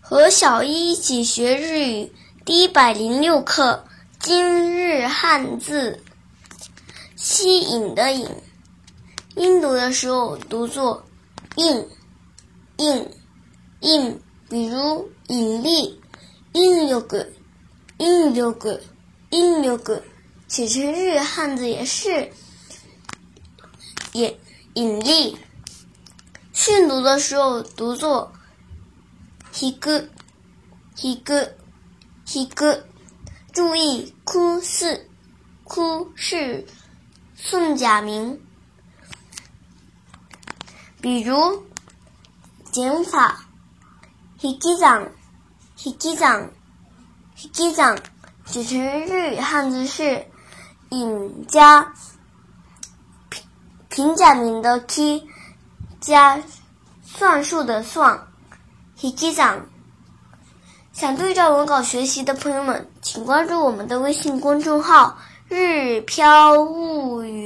和小一一起学日语第一百零六课。今日汉字“吸引”的“引”，音读的时候读作“印”，“印”，“印”。比如引力，引力，引力，引力，写成日汉字也是引引力。训读的时候读作“ひく”，“ひく”，“ひく”。注意，哭是哭是宋假名。比如减法，h ヒキザン，h ヒキザン，h ヒキザン，写成日语汉字是引加平平假名的 k 加算术的算 ，h ヒキザン。想对照文稿学习的朋友们，请关注我们的微信公众号“日飘物语”。